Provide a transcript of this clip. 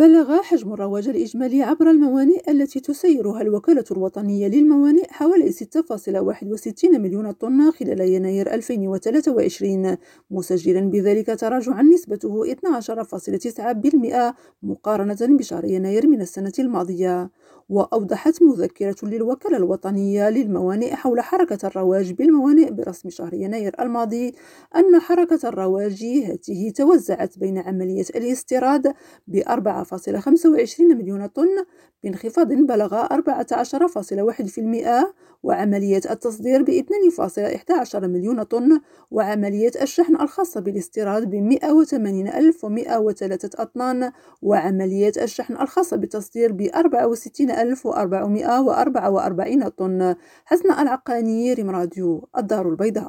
بلغ حجم الرواج الإجمالي عبر الموانئ التي تسيرها الوكالة الوطنية للموانئ حوالي 6.61 مليون طن خلال يناير 2023 مسجلا بذلك تراجعا نسبته 12.9% مقارنة بشهر يناير من السنة الماضية. وأوضحت مذكرة للوكالة الوطنية للموانئ حول حركة الرواج بالموانئ برسم شهر يناير الماضي أن حركة الرواج هذه توزعت بين عملية الاستيراد ب 4.25 مليون طن بانخفاض بلغ 14.1% وعملية التصدير ب 2.11 مليون طن وعملية الشحن الخاصة بالاستيراد ب 180,103 أطنان وعملية الشحن الخاصة بالتصدير ب 64,444 طن. حسن العقاني ريم راديو الدار البيضاء.